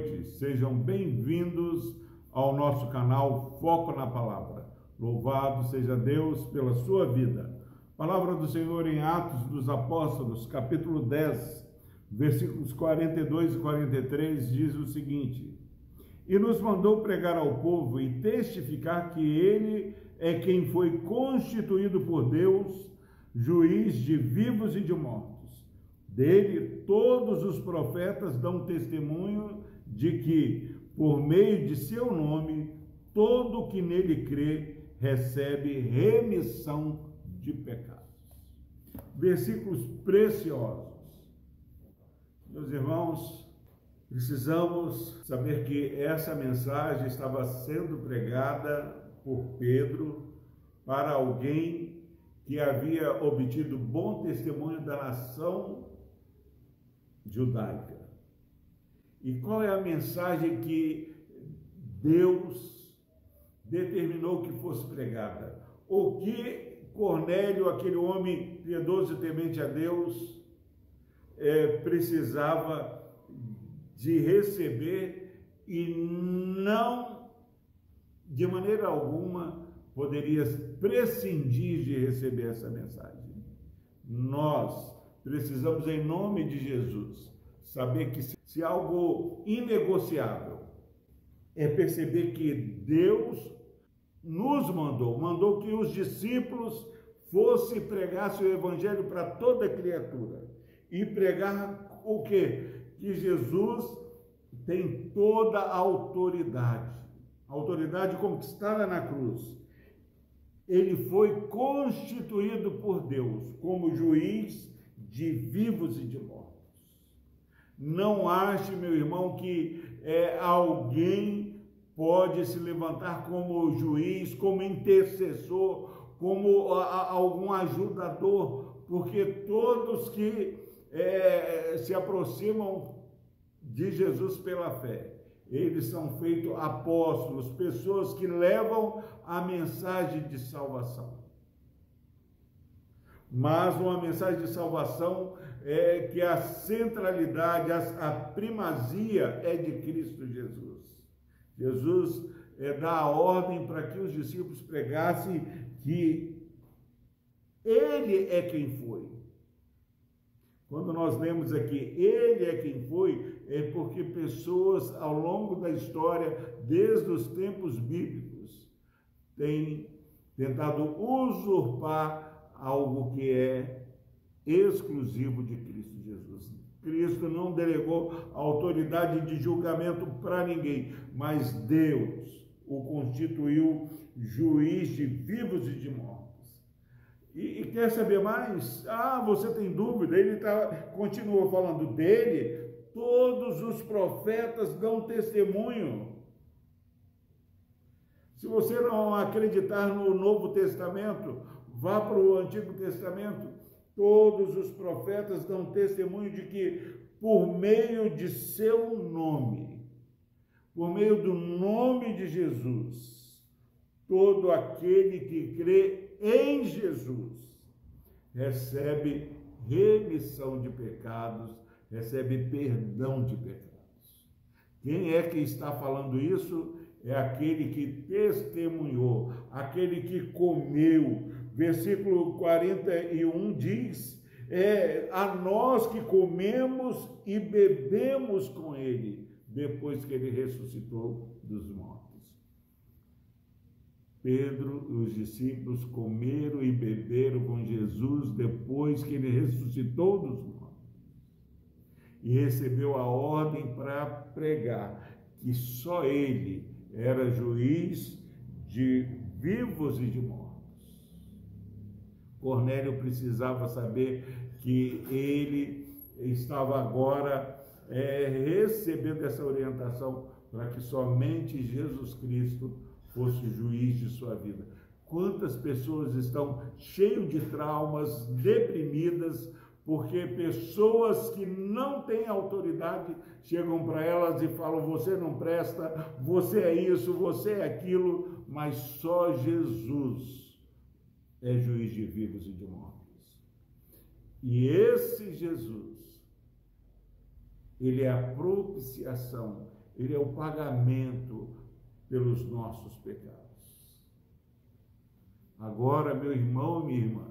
noite, sejam bem-vindos ao nosso canal Foco na Palavra. Louvado seja Deus pela sua vida. Palavra do Senhor em Atos dos Apóstolos, capítulo 10, versículos 42 e 43, diz o seguinte: E nos mandou pregar ao povo e testificar que ele é quem foi constituído por Deus, juiz de vivos e de mortos dele, todos os profetas dão testemunho de que, por meio de seu nome, todo que nele crê recebe remissão de pecados. Versículos preciosos. Meus irmãos, precisamos saber que essa mensagem estava sendo pregada por Pedro para alguém que havia obtido bom testemunho da nação judaica. E qual é a mensagem que Deus determinou que fosse pregada? O que Cornélio, aquele homem piedoso e temente a Deus, é, precisava de receber e não, de maneira alguma, poderia prescindir de receber essa mensagem. Nós precisamos, em nome de Jesus, saber que se algo inegociável é perceber que Deus nos mandou, mandou que os discípulos fossem pregar seu evangelho para toda criatura e pregar o que? Que Jesus tem toda a autoridade, autoridade conquistada na cruz. Ele foi constituído por Deus como juiz de vivos e de mortos. Não ache, meu irmão, que é, alguém pode se levantar como juiz, como intercessor, como a, algum ajudador, porque todos que é, se aproximam de Jesus pela fé, eles são feitos apóstolos, pessoas que levam a mensagem de salvação. Mas uma mensagem de salvação é que a centralidade, a, primazia é de Cristo Jesus. Jesus é, dá a ordem para que os discípulos pregassem que Ele é quem foi. Quando nós lemos aqui, Ele é quem foi, é porque pessoas ao longo da história, desde os tempos bíblicos, têm tentado usurpar algo que é exclusivo de Cristo Jesus. Cristo não delegou autoridade de julgamento para ninguém, mas Deus o constituiu juiz de vivos e de mortos. E, e quer saber mais? Ah, você tem dúvida? Ele tá, continua falando dele. Todos os profetas dão testemunho. Se você não acreditar no Novo Testamento, Vá para o Antigo Testamento, todos os profetas dão testemunho de que, por meio de seu nome, por meio do nome de Jesus, todo aquele que crê em Jesus recebe remissão de pecados, recebe perdão de pecados. Quem é que está falando isso? É aquele que testemunhou, aquele que comeu, versículo 41 diz: é, a nós que comemos e bebemos com ele, depois que ele ressuscitou dos mortos. Pedro e os discípulos comeram e beberam com Jesus depois que ele ressuscitou dos mortos. E recebeu a ordem para pregar que só ele era juiz de vivos e de mortos. Cornélio precisava saber que ele estava agora é, recebendo essa orientação para que somente Jesus Cristo fosse juiz de sua vida. Quantas pessoas estão cheias de traumas, deprimidas, porque pessoas que não têm autoridade chegam para elas e falam: você não presta, você é isso, você é aquilo, mas só Jesus é juiz de vivos e de mortos. E esse Jesus, ele é a propiciação, ele é o pagamento pelos nossos pecados. Agora, meu irmão, minha irmã,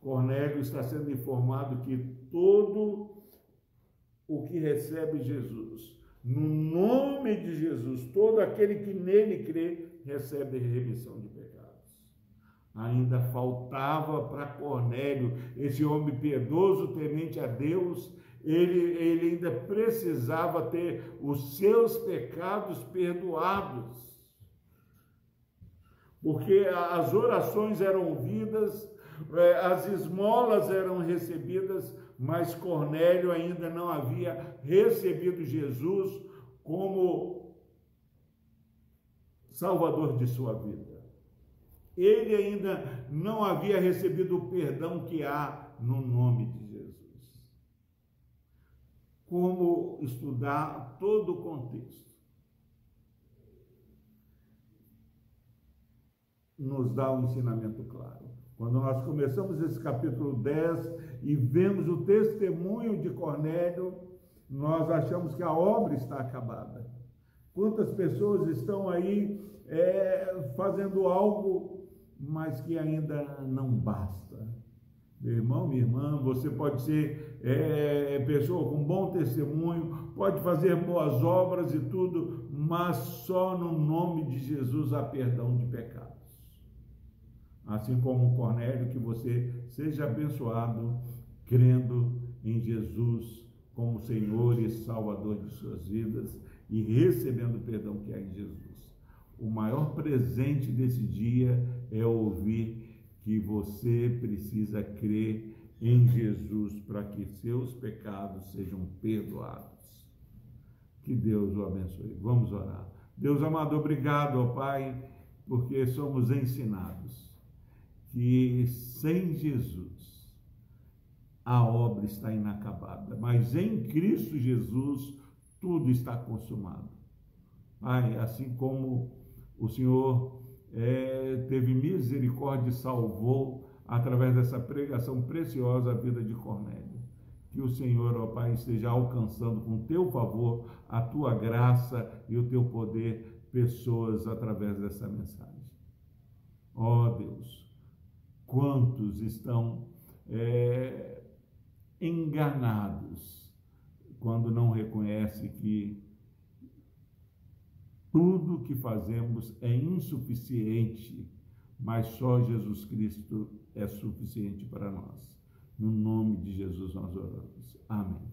Cornélio está sendo informado que todo o que recebe Jesus, no nome de Jesus, todo aquele que nele crê, recebe remissão de pecados. Ainda faltava para Cornélio, esse homem piedoso, temente a Deus, ele, ele ainda precisava ter os seus pecados perdoados. Porque as orações eram ouvidas, é, as esmolas eram recebidas, mas Cornélio ainda não havia recebido Jesus como Salvador de sua vida. Ele ainda não havia recebido o perdão que há no nome de Jesus. Como estudar todo o contexto? Nos dá um ensinamento claro. Quando nós começamos esse capítulo 10 e vemos o testemunho de Cornélio, nós achamos que a obra está acabada. Quantas pessoas estão aí é, fazendo algo, mas que ainda não basta. Meu irmão, minha irmã, você pode ser é, pessoa com bom testemunho, pode fazer boas obras e tudo, mas só no nome de Jesus há perdão de pecados assim como Cornélio, que você seja abençoado crendo em Jesus como Senhor e Salvador de suas vidas e recebendo o perdão que há em Jesus. O maior presente desse dia é ouvir que você precisa crer em Jesus para que seus pecados sejam perdoados. Que Deus o abençoe. Vamos orar. Deus amado, obrigado, ó Pai, porque somos ensinados que sem Jesus a obra está inacabada, mas em Cristo Jesus tudo está consumado. Pai, assim como o Senhor é, teve misericórdia e salvou através dessa pregação preciosa a vida de Cornélio. Que o Senhor, ó Pai, esteja alcançando com teu favor, a tua graça e o teu poder pessoas através dessa mensagem. Ó Deus, quantos estão é, enganados quando não reconhece que tudo o que fazemos é insuficiente, mas só Jesus Cristo é suficiente para nós. No nome de Jesus nós oramos. Amém.